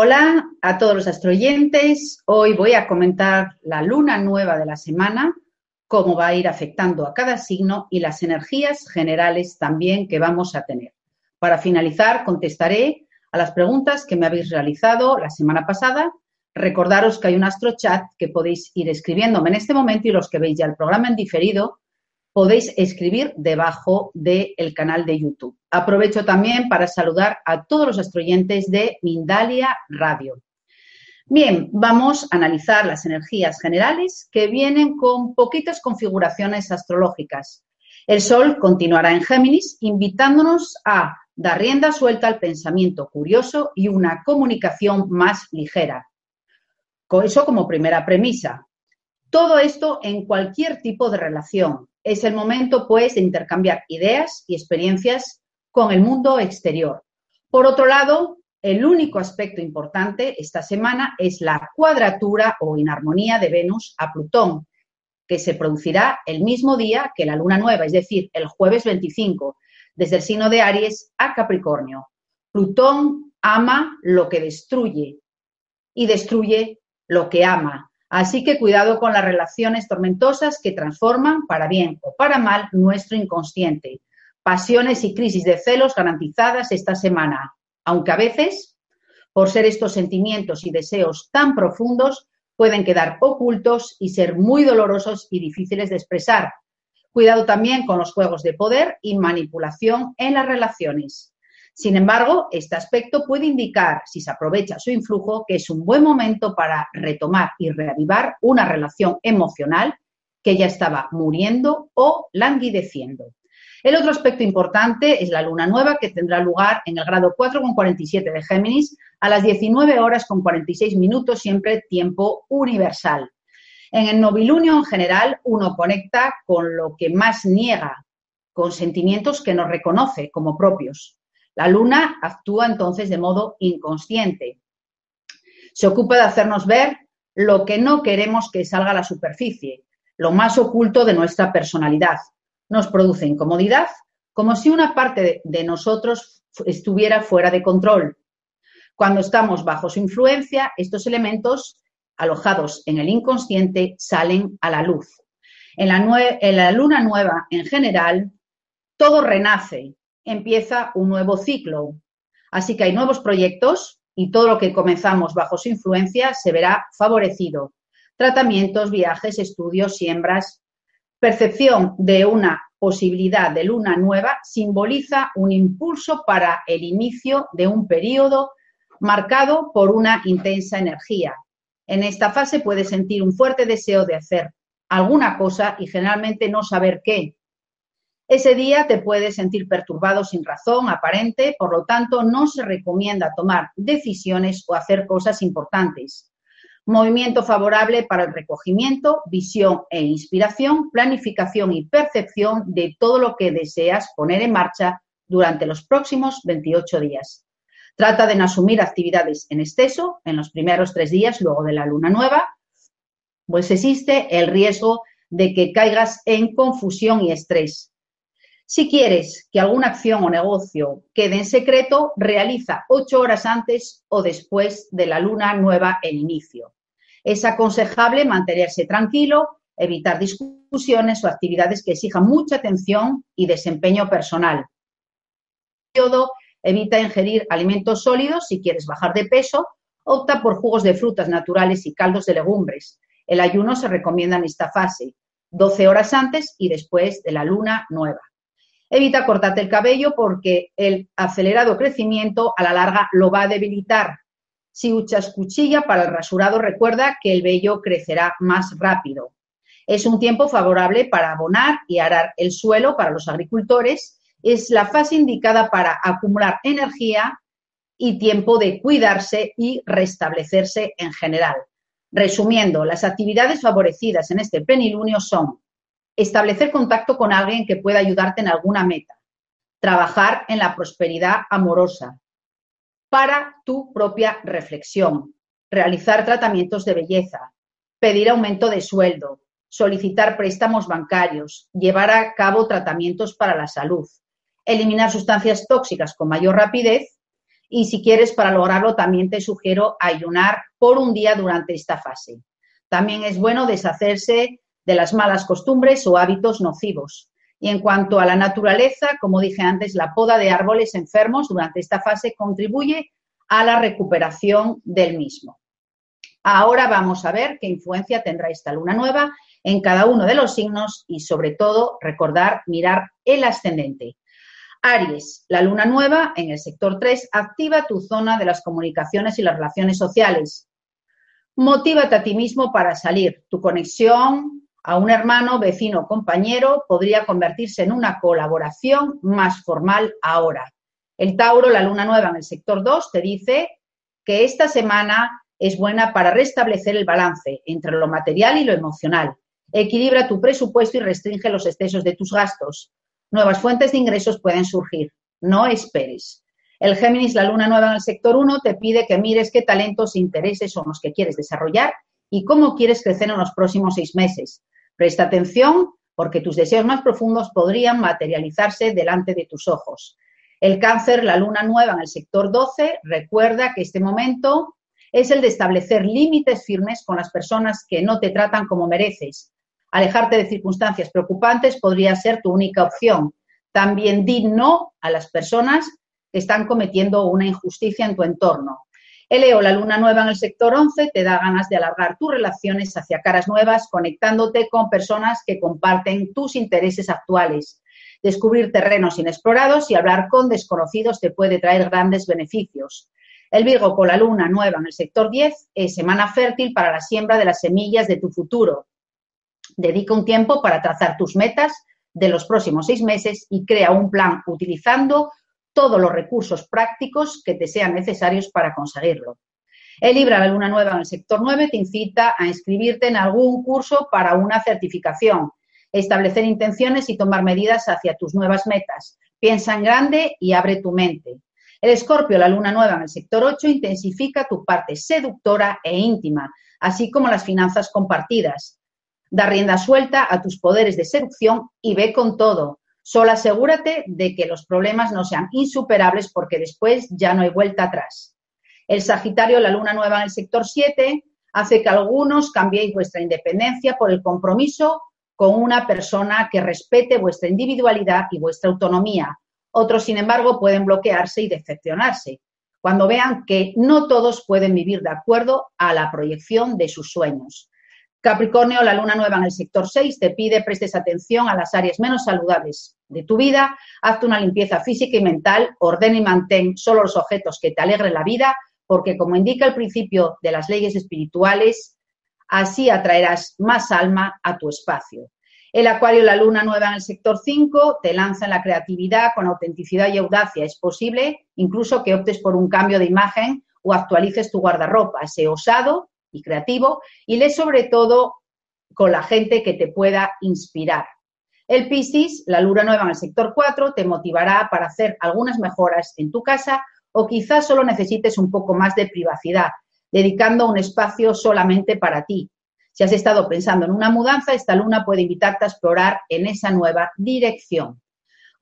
Hola a todos los astroyentes. Hoy voy a comentar la luna nueva de la semana, cómo va a ir afectando a cada signo y las energías generales también que vamos a tener. Para finalizar, contestaré a las preguntas que me habéis realizado la semana pasada. Recordaros que hay un astrochat que podéis ir escribiéndome en este momento y los que veis ya el programa en diferido podéis escribir debajo del canal de YouTube. Aprovecho también para saludar a todos los astroyentes de Mindalia Radio. Bien, vamos a analizar las energías generales que vienen con poquitas configuraciones astrológicas. El Sol continuará en Géminis, invitándonos a dar rienda suelta al pensamiento curioso y una comunicación más ligera. Con eso como primera premisa. Todo esto en cualquier tipo de relación, es el momento, pues, de intercambiar ideas y experiencias con el mundo exterior. Por otro lado, el único aspecto importante esta semana es la cuadratura o inarmonía de Venus a Plutón, que se producirá el mismo día que la luna nueva, es decir, el jueves 25, desde el signo de Aries a Capricornio. Plutón ama lo que destruye y destruye lo que ama. Así que cuidado con las relaciones tormentosas que transforman, para bien o para mal, nuestro inconsciente. Pasiones y crisis de celos garantizadas esta semana, aunque a veces, por ser estos sentimientos y deseos tan profundos, pueden quedar ocultos y ser muy dolorosos y difíciles de expresar. Cuidado también con los juegos de poder y manipulación en las relaciones. Sin embargo, este aspecto puede indicar, si se aprovecha su influjo, que es un buen momento para retomar y reavivar una relación emocional que ya estaba muriendo o languideciendo. El otro aspecto importante es la luna nueva que tendrá lugar en el grado 4,47 de Géminis a las 19 horas con 46 minutos, siempre tiempo universal. En el novilunio en general uno conecta con lo que más niega, con sentimientos que no reconoce como propios. La luna actúa entonces de modo inconsciente. Se ocupa de hacernos ver lo que no queremos que salga a la superficie, lo más oculto de nuestra personalidad. Nos produce incomodidad, como si una parte de nosotros estuviera fuera de control. Cuando estamos bajo su influencia, estos elementos alojados en el inconsciente salen a la luz. En la, luna nueva, en general, todo renace, empieza un nuevo ciclo. Así que hay nuevos proyectos y todo lo que comenzamos bajo su influencia se verá favorecido. Tratamientos, viajes, estudios, siembras. Percepción de una posibilidad de luna nueva simboliza un impulso para el inicio de un periodo marcado por una intensa energía. En esta fase puedes sentir un fuerte deseo de hacer alguna cosa y generalmente no saber qué, ese día te puedes sentir perturbado sin razón aparente, por lo tanto no se recomienda tomar decisiones o hacer cosas importantes. Movimiento favorable para el recogimiento, visión e inspiración, planificación y percepción de todo lo que deseas poner en marcha durante los próximos 28 días. Trata de no asumir actividades en exceso en los primeros tres días luego de la luna nueva, pues existe el riesgo de que caigas en confusión y estrés. Si quieres que alguna acción o negocio quede en secreto, realiza ocho horas antes o después de la luna nueva en inicio. Es aconsejable mantenerse tranquilo, evitar discusiones o actividades que exijan mucha atención y desempeño personal. Evita ingerir alimentos sólidos si quieres bajar de peso. Opta por jugos de frutas naturales y caldos de legumbres. El ayuno se recomienda en esta fase, 12 horas antes y después de la luna nueva. Evita cortarte el cabello porque el acelerado crecimiento a la larga lo va a debilitar. Si usas cuchilla para el rasurado, recuerda que el vello crecerá más rápido. Es un tiempo favorable para abonar y arar el suelo para los agricultores. Es la fase indicada para acumular energía y tiempo de cuidarse y restablecerse en general. Resumiendo, las actividades favorecidas en este plenilunio son establecer contacto con alguien que pueda ayudarte en alguna meta, trabajar en la prosperidad amorosa, para tu propia reflexión, realizar tratamientos de belleza, pedir aumento de sueldo, solicitar préstamos bancarios, llevar a cabo tratamientos para la salud, eliminar sustancias tóxicas con mayor rapidez. Y si quieres para lograrlo también te sugiero ayunar por un día durante esta fase. También es bueno deshacerse de las malas costumbres o hábitos nocivos. Y en cuanto a la naturaleza, como dije antes, la poda de árboles enfermos durante esta fase contribuye a la recuperación del mismo. Ahora vamos a ver qué influencia tendrá esta luna nueva en cada uno de los signos y sobre todo recordar mirar el ascendente. Aries, la luna nueva en el sector 3 activa tu zona de las comunicaciones y las relaciones sociales. Motívate a ti mismo para salir. Tu conexión a un hermano, vecino, compañero, podría convertirse en una colaboración más formal ahora. El Tauro, la luna nueva en el sector 2, te dice que esta semana es buena para restablecer el balance entre lo material y lo emocional. Equilibra tu presupuesto y restringe los excesos de tus gastos. Nuevas fuentes de ingresos pueden surgir. No esperes. El Géminis, la luna nueva en el sector 1, te pide que mires qué talentos e intereses son los que quieres desarrollar y cómo quieres crecer en los próximos seis meses. Presta atención porque tus deseos más profundos podrían materializarse delante de tus ojos. El cáncer, la luna nueva en el sector 12, recuerda que este momento es el de establecer límites firmes con las personas que no te tratan como mereces. Alejarte de circunstancias preocupantes podría ser tu única opción. También di no a las personas que están cometiendo una injusticia en tu entorno. El Leo, la luna nueva en el sector 11, te da ganas de alargar tus relaciones hacia caras nuevas, conectándote con personas que comparten tus intereses actuales. Descubrir terrenos inexplorados y hablar con desconocidos te puede traer grandes beneficios. El Virgo con la luna nueva en el sector 10 es semana fértil para la siembra de las semillas de tu futuro. Dedica un tiempo para trazar tus metas de los próximos seis meses y crea un plan utilizando todos los recursos prácticos que te sean necesarios para conseguirlo. El Libra, la luna nueva en el sector 9, te incita a inscribirte en algún curso para una certificación, establecer intenciones y tomar medidas hacia tus nuevas metas. Piensa en grande y abre tu mente. El Escorpio, la luna nueva en el sector 8, intensifica tu parte seductora e íntima, así como las finanzas compartidas. Da rienda suelta a tus poderes de seducción y ve con todo. Solo asegúrate de que los problemas no sean insuperables porque después ya no hay vuelta atrás. El Sagitario, la luna nueva en el sector 7, hace que algunos cambiéis vuestra independencia por el compromiso con una persona que respete vuestra individualidad y vuestra autonomía. Otros, sin embargo, pueden bloquearse y decepcionarse cuando vean que no todos pueden vivir de acuerdo a la proyección de sus sueños. Capricornio, la luna nueva en el sector 6 te pide prestes atención a las áreas menos saludables de tu vida, hazte una limpieza física y mental, ordena y mantén solo los objetos que te alegren la vida, porque como indica el principio de las leyes espirituales, así atraerás más alma a tu espacio. El acuario, la luna nueva en el sector 5, te lanza en la creatividad con autenticidad y audacia. Es posible incluso que optes por un cambio de imagen o actualices tu guardarropa. Sé osado y creativo y lee sobre todo con la gente que te pueda inspirar. El Piscis, la luna nueva en el sector 4, te motivará para hacer algunas mejoras en tu casa o quizás solo necesites un poco más de privacidad, dedicando un espacio solamente para ti. Si has estado pensando en una mudanza, esta luna puede invitarte a explorar en esa nueva dirección.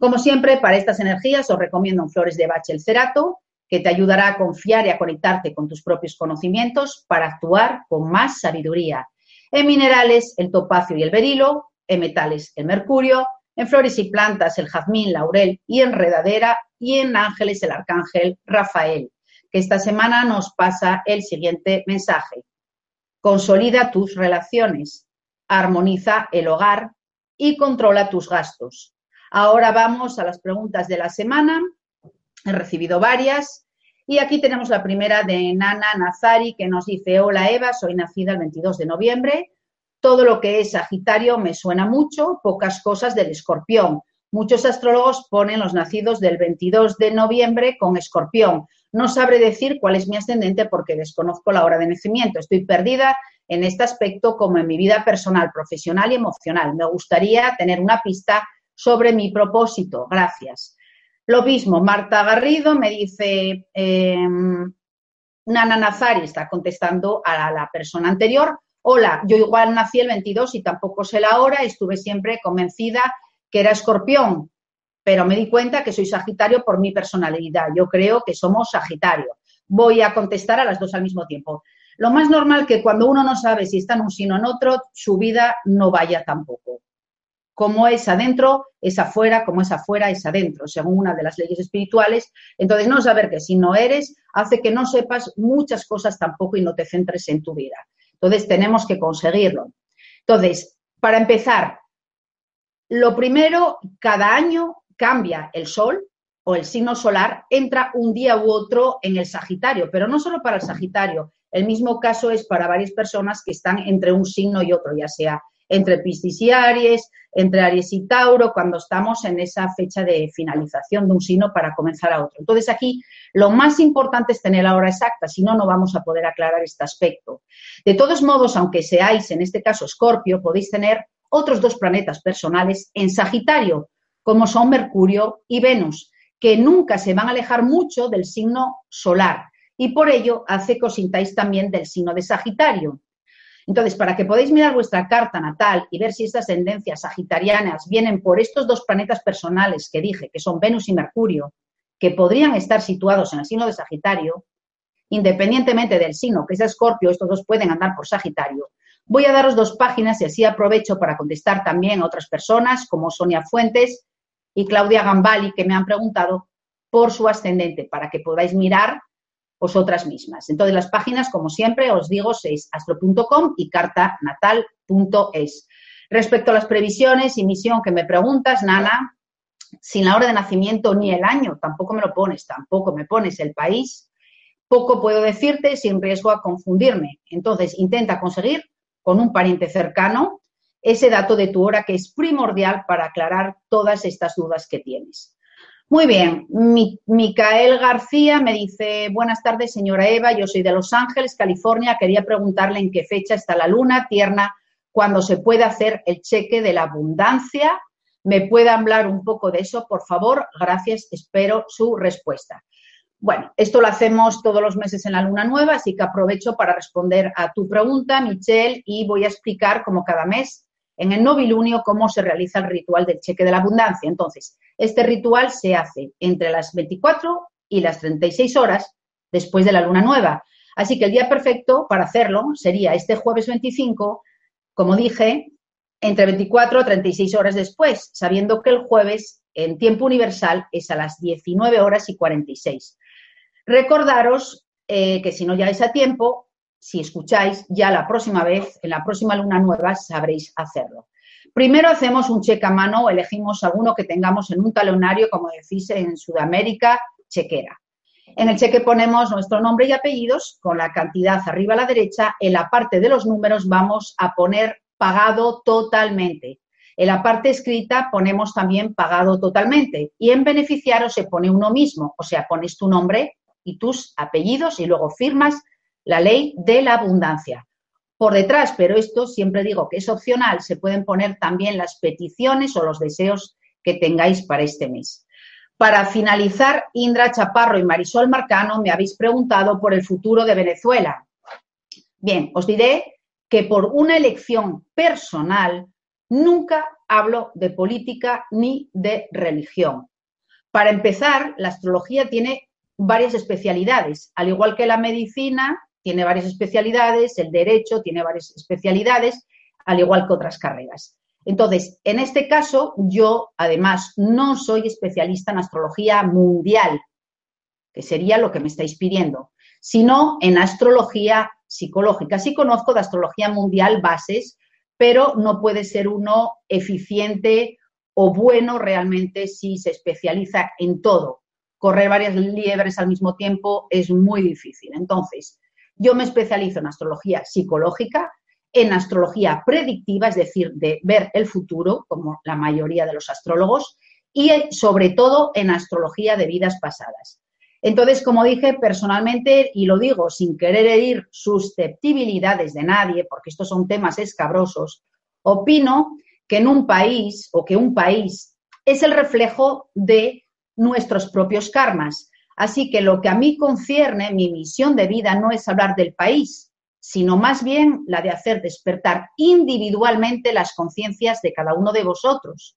Como siempre, para estas energías os recomiendo un Flores de Bach el Cerato, que te ayudará a confiar y a conectarte con tus propios conocimientos para actuar con más sabiduría. En minerales, el topacio y el berilo, en metales, el mercurio, en flores y plantas, el jazmín, laurel y enredadera, y en ángeles, el arcángel Rafael, que esta semana nos pasa el siguiente mensaje. Consolida tus relaciones, armoniza el hogar y controla tus gastos. Ahora vamos a las preguntas de la semana. He recibido varias. Y aquí tenemos la primera de Nana Nazari que nos dice, hola Eva, soy nacida el 22 de noviembre. Todo lo que es Sagitario me suena mucho, pocas cosas del escorpión. Muchos astrólogos ponen los nacidos del 22 de noviembre con escorpión. No sabré decir cuál es mi ascendente porque desconozco la hora de nacimiento. Estoy perdida en este aspecto como en mi vida personal, profesional y emocional. Me gustaría tener una pista sobre mi propósito. Gracias. Lo mismo, Marta Garrido me dice, em, Nana Nazari está contestando a la persona anterior. Hola, yo igual nací el 22 y tampoco sé la hora, estuve siempre convencida que era escorpión, pero me di cuenta que soy Sagitario por mi personalidad. Yo creo que somos Sagitario. Voy a contestar a las dos al mismo tiempo. Lo más normal que cuando uno no sabe si está en un sino en otro, su vida no vaya tampoco como es adentro, es afuera, como es afuera, es adentro, según una de las leyes espirituales. Entonces, no saber que si no eres hace que no sepas muchas cosas tampoco y no te centres en tu vida. Entonces, tenemos que conseguirlo. Entonces, para empezar, lo primero, cada año cambia el sol o el signo solar, entra un día u otro en el Sagitario, pero no solo para el Sagitario, el mismo caso es para varias personas que están entre un signo y otro, ya sea entre Piscis y Aries, entre Aries y Tauro, cuando estamos en esa fecha de finalización de un signo para comenzar a otro. Entonces aquí lo más importante es tener la hora exacta, si no, no vamos a poder aclarar este aspecto. De todos modos, aunque seáis en este caso Escorpio, podéis tener otros dos planetas personales en Sagitario, como son Mercurio y Venus, que nunca se van a alejar mucho del signo solar y por ello hace que os sintáis también del signo de Sagitario. Entonces, para que podáis mirar vuestra carta natal y ver si estas tendencias sagitarianas vienen por estos dos planetas personales que dije, que son Venus y Mercurio, que podrían estar situados en el signo de Sagitario, independientemente del signo que es Escorpio, estos dos pueden andar por Sagitario. Voy a daros dos páginas y así aprovecho para contestar también a otras personas como Sonia Fuentes y Claudia Gambali que me han preguntado por su ascendente para que podáis mirar vosotras mismas. Entonces, las páginas, como siempre, os digo, es astro.com y cartanatal.es. Respecto a las previsiones y misión que me preguntas, Nana, sin la hora de nacimiento ni el año, tampoco me lo pones, tampoco me pones el país, poco puedo decirte sin riesgo a confundirme. Entonces, intenta conseguir con un pariente cercano ese dato de tu hora que es primordial para aclarar todas estas dudas que tienes. Muy bien, Micael García me dice, buenas tardes, señora Eva, yo soy de Los Ángeles, California, quería preguntarle en qué fecha está la luna tierna, cuando se puede hacer el cheque de la abundancia. ¿Me puede hablar un poco de eso, por favor? Gracias, espero su respuesta. Bueno, esto lo hacemos todos los meses en la luna nueva, así que aprovecho para responder a tu pregunta, Michelle, y voy a explicar como cada mes en el novilunio cómo se realiza el ritual del cheque de la abundancia. Entonces, este ritual se hace entre las 24 y las 36 horas después de la luna nueva. Así que el día perfecto para hacerlo sería este jueves 25, como dije, entre 24 y 36 horas después, sabiendo que el jueves en tiempo universal es a las 19 horas y 46. Recordaros eh, que si no llegáis a tiempo, si escucháis, ya la próxima vez, en la próxima luna nueva, sabréis hacerlo. Primero hacemos un cheque a mano, elegimos alguno que tengamos en un talonario, como decís en Sudamérica, chequera. En el cheque ponemos nuestro nombre y apellidos con la cantidad arriba a la derecha. En la parte de los números vamos a poner pagado totalmente. En la parte escrita ponemos también pagado totalmente. Y en beneficiario se pone uno mismo, o sea, pones tu nombre y tus apellidos y luego firmas la ley de la abundancia. Por detrás, pero esto siempre digo que es opcional, se pueden poner también las peticiones o los deseos que tengáis para este mes. Para finalizar, Indra Chaparro y Marisol Marcano me habéis preguntado por el futuro de Venezuela. Bien, os diré que por una elección personal Nunca hablo de política ni de religión. Para empezar, la astrología tiene varias especialidades, al igual que la medicina tiene varias especialidades, el derecho tiene varias especialidades, al igual que otras carreras. Entonces, en este caso, yo además no soy especialista en astrología mundial, que sería lo que me estáis pidiendo, sino en astrología psicológica. Sí conozco de astrología mundial bases, pero no puede ser uno eficiente o bueno realmente si se especializa en todo. Correr varias liebres al mismo tiempo es muy difícil. Entonces, yo me especializo en astrología psicológica, en astrología predictiva, es decir, de ver el futuro, como la mayoría de los astrólogos, y sobre todo en astrología de vidas pasadas. Entonces, como dije personalmente, y lo digo sin querer herir susceptibilidades de nadie, porque estos son temas escabrosos, opino que en un país o que un país es el reflejo de nuestros propios karmas. Así que lo que a mí concierne, mi misión de vida no es hablar del país, sino más bien la de hacer despertar individualmente las conciencias de cada uno de vosotros.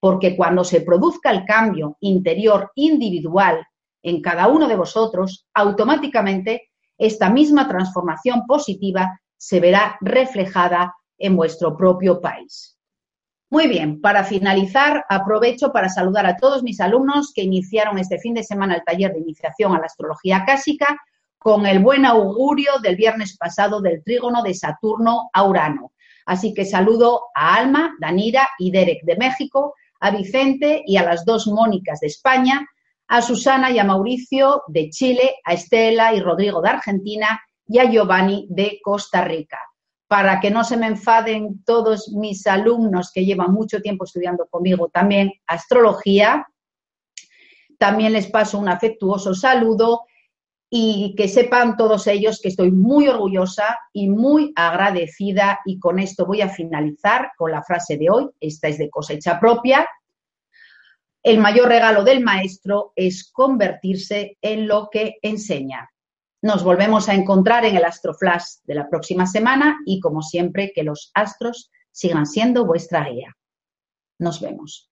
Porque cuando se produzca el cambio interior individual en cada uno de vosotros, automáticamente esta misma transformación positiva se verá reflejada en vuestro propio país. Muy bien, para finalizar, aprovecho para saludar a todos mis alumnos que iniciaron este fin de semana el taller de iniciación a la astrología clásica con el buen augurio del viernes pasado del trígono de Saturno a Urano. Así que saludo a Alma, Danira y Derek de México, a Vicente y a las dos Mónicas de España, a Susana y a Mauricio de Chile, a Estela y Rodrigo de Argentina y a Giovanni de Costa Rica. Para que no se me enfaden todos mis alumnos que llevan mucho tiempo estudiando conmigo también astrología, también les paso un afectuoso saludo y que sepan todos ellos que estoy muy orgullosa y muy agradecida. Y con esto voy a finalizar con la frase de hoy, esta es de cosecha propia, el mayor regalo del maestro es convertirse en lo que enseña. Nos volvemos a encontrar en el Astroflash de la próxima semana y como siempre que los astros sigan siendo vuestra guía. Nos vemos.